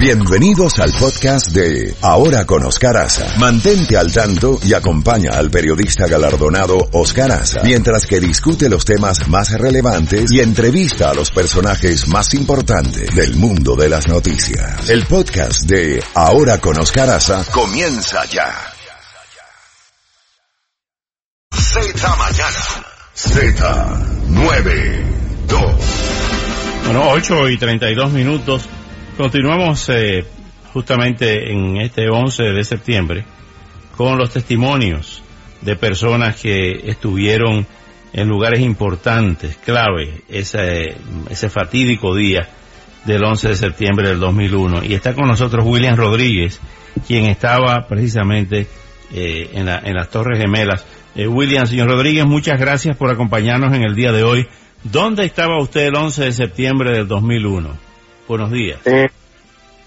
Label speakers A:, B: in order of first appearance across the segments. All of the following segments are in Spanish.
A: Bienvenidos al podcast de Ahora con Oscar Aza. Mantente al tanto y acompaña al periodista galardonado Oscar Aza mientras que discute los temas más relevantes y entrevista a los personajes más importantes del mundo de las noticias. El podcast de Ahora con Oscar Aza comienza ya. Z Mañana. Z 92.
B: Bueno, 8 y 32 minutos. Continuamos eh, justamente en este 11 de septiembre con los testimonios de personas que estuvieron en lugares importantes, clave, ese, ese fatídico día del 11 de septiembre del 2001. Y está con nosotros William Rodríguez, quien estaba precisamente eh, en, la, en las Torres Gemelas. Eh, William, señor Rodríguez, muchas gracias por acompañarnos en el día de hoy. ¿Dónde estaba usted el 11 de septiembre del 2001? Buenos días.
C: Eh,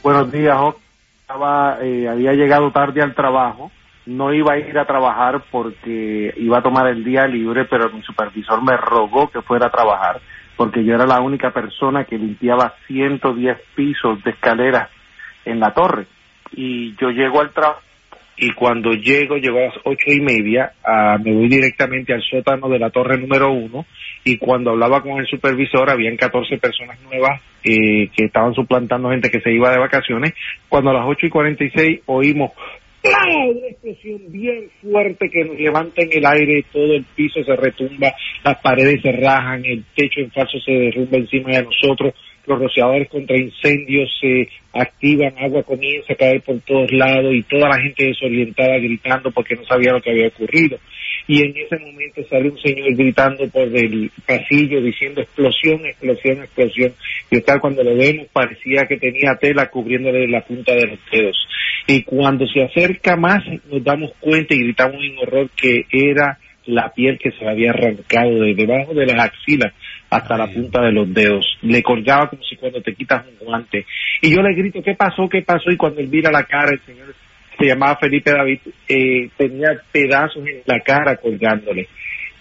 C: buenos días, Estaba, eh, había llegado tarde al trabajo, no iba a ir a trabajar porque iba a tomar el día libre, pero mi supervisor me rogó que fuera a trabajar porque yo era la única persona que limpiaba 110 pisos de escaleras en la torre. Y yo llego al trabajo y cuando llego, llego a las ocho y media, ah, me voy directamente al sótano de la torre número uno y cuando hablaba con el supervisor habían 14 personas nuevas eh, que estaban suplantando gente que se iba de vacaciones. Cuando a las ocho y 46 oímos una explosión bien fuerte que nos levanta en el aire, todo el piso se retumba, las paredes se rajan, el techo en falso se derrumba encima de nosotros, los rociadores contra incendios se activan, agua comienza a caer por todos lados y toda la gente desorientada gritando porque no sabía lo que había ocurrido. Y en ese momento sale un señor gritando por el pasillo diciendo explosión, explosión, explosión. Y tal cuando lo vemos parecía que tenía tela cubriéndole la punta de los dedos. Y cuando se acerca más nos damos cuenta y gritamos en horror que era la piel que se había arrancado de debajo de las axilas hasta la punta de los dedos. Le colgaba como si cuando te quitas un guante. Y yo le grito, ¿qué pasó? ¿Qué pasó? Y cuando él mira la cara, el señor se llamaba Felipe David, eh, tenía pedazos en la cara colgándole.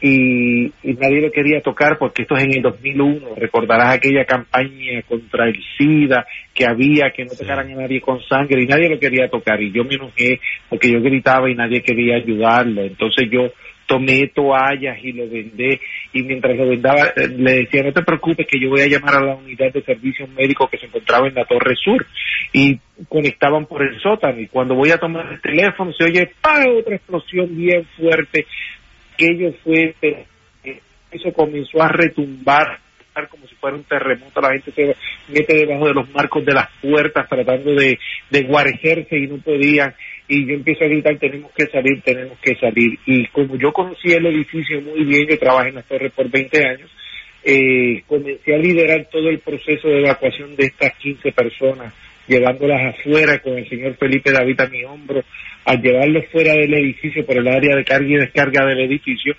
C: Y, y, nadie lo quería tocar porque esto es en el 2001. Recordarás aquella campaña contra el SIDA que había, que no tocaran a nadie con sangre y nadie lo quería tocar. Y yo me enojé porque yo gritaba y nadie quería ayudarlo. Entonces yo tomé toallas y lo vendé. Y mientras lo vendaba eh, le decía no te preocupes que yo voy a llamar a la unidad de servicios médicos que se encontraba en la Torre Sur y conectaban por el sótano. Y cuando voy a tomar el teléfono se oye ¡pah! otra explosión bien fuerte aquello fue eso comenzó a retumbar como si fuera un terremoto, la gente se mete debajo de los marcos de las puertas tratando de, de guarecerse y no podían y yo empiezo a gritar, tenemos que salir, tenemos que salir. Y como yo conocí el edificio muy bien, yo trabajé en la torre por 20 años, eh, comencé a liderar todo el proceso de evacuación de estas 15 personas, llevándolas afuera con el señor Felipe David a mi hombro, al llevarlos fuera del edificio por el área de carga y descarga del edificio,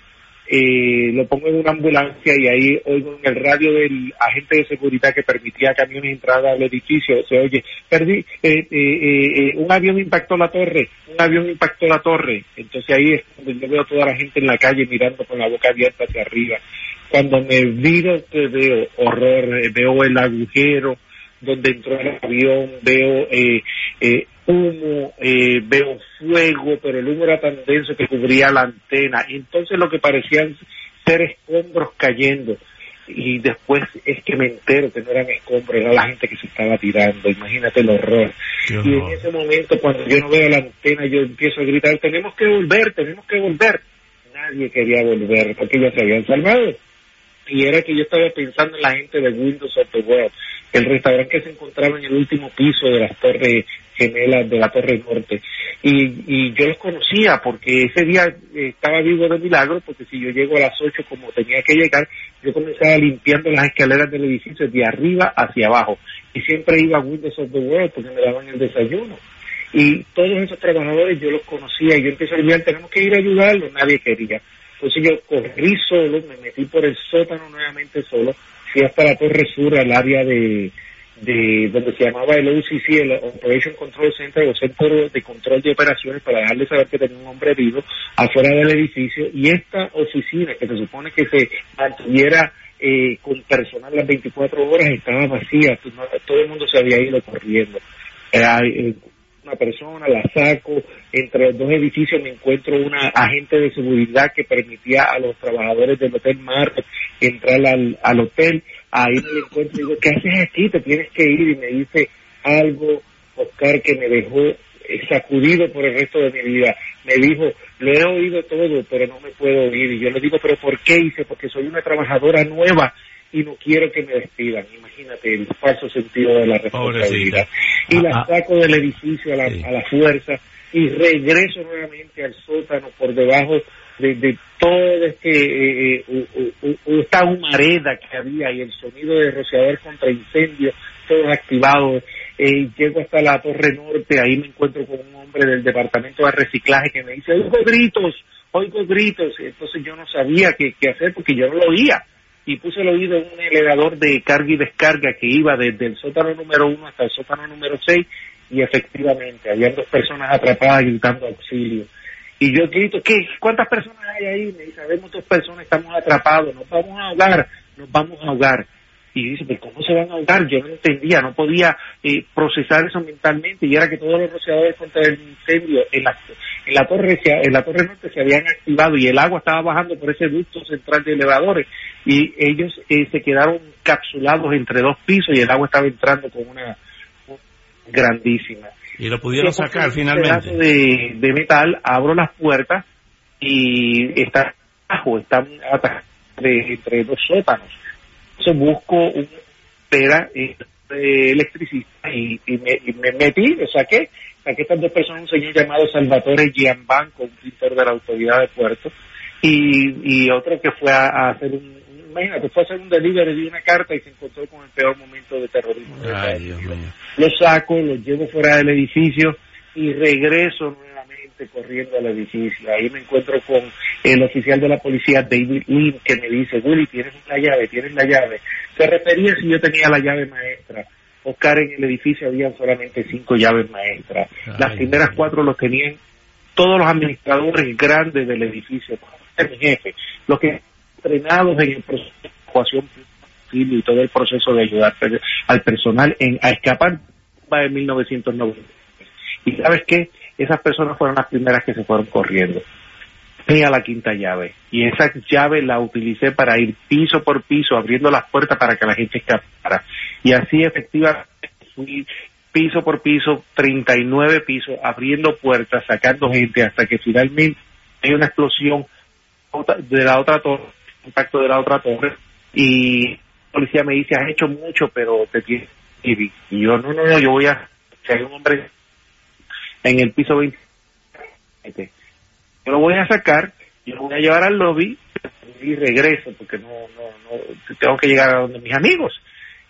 C: eh, lo pongo en una ambulancia y ahí oigo en el radio del agente de seguridad que permitía camiones entrar al edificio, se oye, perdí, eh, eh, eh, un avión impactó la torre, un avión impactó la torre, entonces ahí es cuando yo veo a toda la gente en la calle mirando con la boca abierta hacia arriba, cuando me viro veo horror, veo el agujero donde entró el avión, veo eh, eh, humo, eh, veo fuego, pero el humo era tan denso que cubría la antena. Entonces lo que parecían ser escombros cayendo. Y después es que me entero que no eran escombros, era la gente que se estaba tirando. Imagínate el horror. Y en ese momento, cuando yo no veo la antena, yo empiezo a gritar, tenemos que volver, tenemos que volver. Nadie quería volver porque ya se habían salvado. Y era que yo estaba pensando en la gente de Windows of the World, el restaurante que se encontraba en el último piso de las torres gemelas de la Torre Norte. Y, y yo los conocía porque ese día eh, estaba vivo de milagro, porque si yo llego a las 8 como tenía que llegar, yo comenzaba limpiando las escaleras del edificio de arriba hacia abajo. Y siempre iba a Windows of the World porque me daban el desayuno. Y todos esos trabajadores yo los conocía y yo empecé a decir, tenemos que ir a ayudarlos, nadie quería. Entonces yo corrí solo, me metí por el sótano nuevamente solo, fui hasta la Torre Sur, al área de, de donde se llamaba el OCC, el Operation Control Center, o Centro de Control de Operaciones, para dejarle saber que tenía un hombre vivo afuera del edificio. Y esta oficina, que se supone que se mantuviera eh, con personal las 24 horas, estaba vacía, todo el mundo se había ido corriendo. hay una persona, la saco, entre los dos edificios me encuentro una agente de seguridad que permitía a los trabajadores del Hotel Mar entrar al, al hotel, ahí me encuentro y digo, ¿qué haces aquí? Te tienes que ir y me dice algo, Oscar, que me dejó sacudido por el resto de mi vida. Me dijo, lo he oído todo, pero no me puedo oír. Y yo le digo, ¿pero por qué? Dice, porque soy una trabajadora nueva y no quiero que me despidan. Imagínate el falso sentido de la responsabilidad. Y la ah, ah. saco del edificio a la, a la fuerza y regreso nuevamente al sótano por debajo de, de todo este eh, eh, esta humareda que había y el sonido de rociador contra incendio, todos activados. Eh, llego hasta la Torre Norte, ahí me encuentro con un hombre del departamento de reciclaje que me dice, oigo gritos, oigo gritos. Entonces yo no sabía qué, qué hacer porque yo no lo oía y puse el oído en un elevador de carga y descarga que iba desde el sótano número uno hasta el sótano número seis y efectivamente había dos personas atrapadas gritando auxilio. Y yo grito, ¿qué? ¿Cuántas personas hay ahí? Me dice, sabemos dos personas, estamos atrapados, nos vamos a ahogar, nos vamos a ahogar. Y dice, ¿pero cómo se van a ahogar? Yo no entendía, no podía eh, procesar eso mentalmente. Y era que todos los rociadores contra el incendio en la, en la torre en la torre norte se habían activado y el agua estaba bajando por ese ducto central de elevadores y ellos eh, se quedaron capsulados entre dos pisos y el agua estaba entrando con una, grandísima.
B: Y lo pudieron sacar finalmente.
C: De, de metal, abro las puertas y está abajo, está entre dos sótanos. Entonces busco un pera eh, electricista y, me, metí, lo saqué, saqué estas dos personas, un señor llamado Salvatore Gianbanco, un pintor de la autoridad de puerto, y, y otro que fue a hacer un, imagínate, fue a hacer un delivery de una carta y se encontró con el peor momento de terrorismo. Lo saco, lo llevo fuera del edificio y regreso corriendo al edificio. Ahí me encuentro con el oficial de la policía, David Lynn, que me dice, Willy, tienes la llave, tienes la llave. Se refería si yo tenía la llave maestra. Oscar, en el edificio habían solamente cinco llaves maestras. Las primeras cuatro los tenían todos los administradores grandes del edificio, mi jefe, los que entrenados en el proceso de evacuación y todo el proceso de ayudar al personal en, a escapar de 1990. Y sabes qué, esas personas fueron las primeras que se fueron corriendo. Tenía la quinta llave y esa llave la utilicé para ir piso por piso abriendo las puertas para que la gente escapara. Y así efectivamente fui piso por piso, 39 pisos, abriendo puertas, sacando gente hasta que finalmente hay una explosión de la otra torre impacto de la otra torre y la policía me dice, has hecho mucho, pero te tienes y yo, no, no, no, yo voy a, si hay un hombre en el piso 20, yo lo voy a sacar, yo lo voy a llevar al lobby y regreso, porque no, no, no, tengo que llegar a donde mis amigos.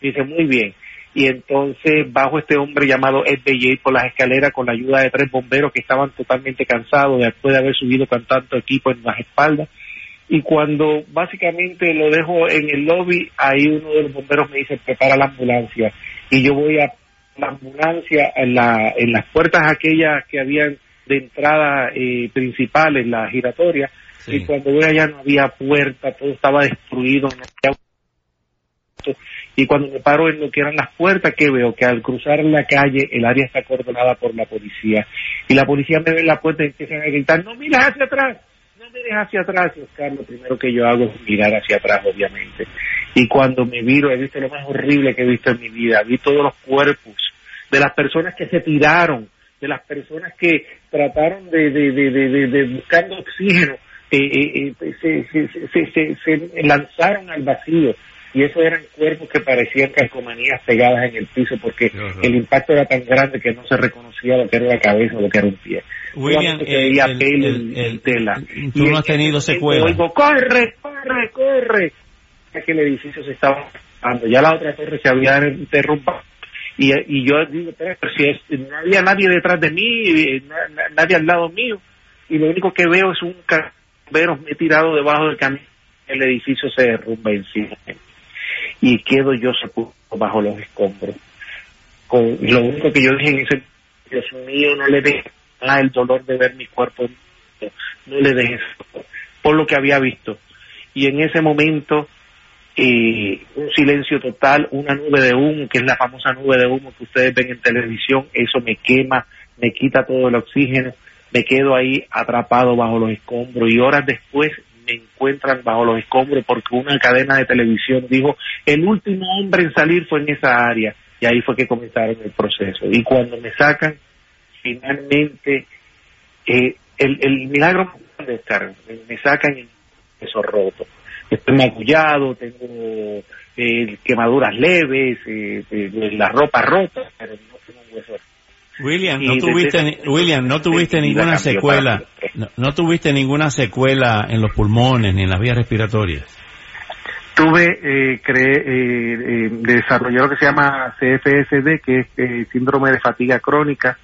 C: Dice, muy bien. Y entonces bajo este hombre llamado Ed Bellay por las escaleras con la ayuda de tres bomberos que estaban totalmente cansados después de haber subido con tanto equipo en las espaldas y cuando básicamente lo dejo en el lobby, ahí uno de los bomberos me dice, prepara la ambulancia. Y yo voy a la ambulancia en, la, en las puertas aquellas que habían de entrada eh, principal en la giratoria, y cuando voy allá no había puerta, todo estaba destruido, no había y cuando me paro en lo que eran las puertas, que veo que al cruzar la calle el área está acordonada por la policía. Y la policía me ve en la puerta y empiezan a gritar, no mires hacia atrás, mires hacia atrás, Oscar, lo primero que yo hago es mirar hacia atrás, obviamente. Y cuando me miro, he visto lo más horrible que he visto en mi vida. Vi todos los cuerpos de las personas que se tiraron, de las personas que trataron de, de, de, de, buscando oxígeno, eh, eh, eh, se, se, se, se, lanzaron al vacío y esos eran cuerpos que parecían calcomanías pegadas en el piso porque el impacto era tan grande que no se reconocía lo que era la cabeza o lo que era un pie.
B: William, el, el, el, tela. Tú no has tenido secuelas.
C: Corre, corre, corre. Que el edificio se estaba dando. Ya la otra torre se había interrumpido. Y, yo digo, pero si es, no había nadie detrás de mí, nadie al lado mío. Y lo único que veo es un me tirado debajo del camino. El edificio se derrumba encima. Y quedo yo sepultado bajo los escombros. Con, lo único que yo dije en ese, Dios mío, no le dejes el dolor de ver mi cuerpo, no le dejes por lo que había visto. Y en ese momento eh, un silencio total, una nube de humo, que es la famosa nube de humo que ustedes ven en televisión, eso me quema, me quita todo el oxígeno, me quedo ahí atrapado bajo los escombros y horas después me encuentran bajo los escombros porque una cadena de televisión dijo, el último hombre en salir fue en esa área y ahí fue que comenzaron el proceso. Y cuando me sacan, finalmente, eh, el, el milagro me, me sacan en eso roto. Estoy magullado, tengo eh, quemaduras leves, eh, la ropa rota, pero no tengo un hueso
B: William, no tuviste, William, no tuviste ninguna secuela, no, tuviste ninguna secuela en los pulmones ni en las vías respiratorias.
C: Tuve, eh, cre, eh, eh, desarrollé lo que se llama CFSD, que es eh, síndrome de fatiga crónica,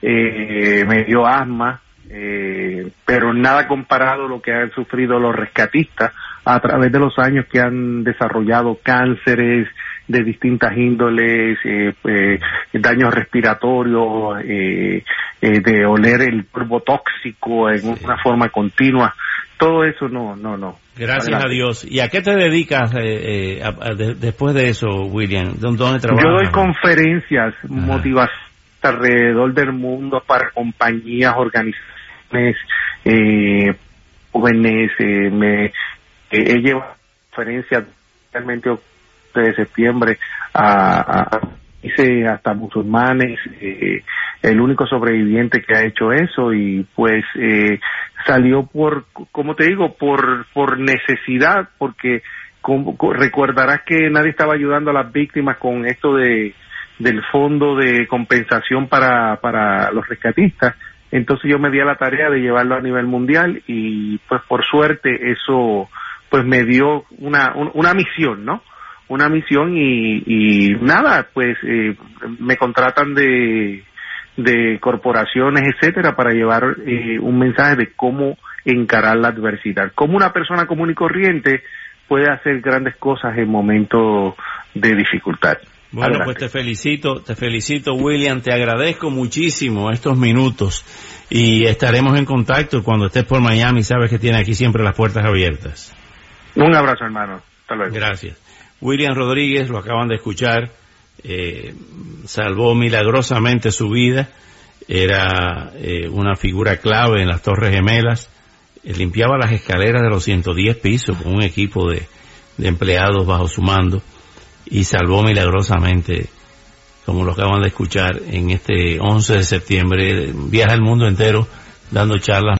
C: eh, me dio asma, eh, pero nada comparado a lo que han sufrido los rescatistas a través de los años que han desarrollado cánceres, de distintas índoles, eh, eh, daños respiratorios, eh, de oler el polvo tóxico en una forma continua. Todo eso no, no, no.
B: Gracias a Dios. ¿Y a qué te dedicas después de eso, William? ¿Dónde trabajas?
C: Yo doy conferencias motivacionales alrededor del mundo para compañías, organizaciones, jóvenes. me he llevado conferencias realmente de septiembre a, hasta musulmanes, eh, el único sobreviviente que ha hecho eso y pues eh, salió por, como te digo, por, por necesidad, porque recordarás que nadie estaba ayudando a las víctimas con esto de del fondo de compensación para, para los rescatistas. Entonces yo me di a la tarea de llevarlo a nivel mundial y pues por suerte eso pues me dio una, una misión, ¿no? una misión y, nada, pues eh, me contratan de, de corporaciones, etcétera, para llevar eh, un mensaje de cómo encarar la adversidad. Cómo una persona común y corriente puede hacer grandes cosas en momentos de dificultad.
B: Bueno, pues te felicito, te felicito William, te agradezco muchísimo estos minutos y estaremos en contacto cuando estés por Miami, sabes que tiene aquí siempre las puertas abiertas.
C: Un abrazo hermano, hasta luego.
B: Gracias. William Rodríguez, lo acaban de escuchar, eh, salvó milagrosamente su vida, era eh, una figura clave en las Torres Gemelas, eh, limpiaba las escaleras de los 110 pisos con un equipo de, de empleados bajo su mando y salvó milagrosamente, como lo acaban de escuchar, en este 11 de septiembre, viaja el mundo entero dando charlas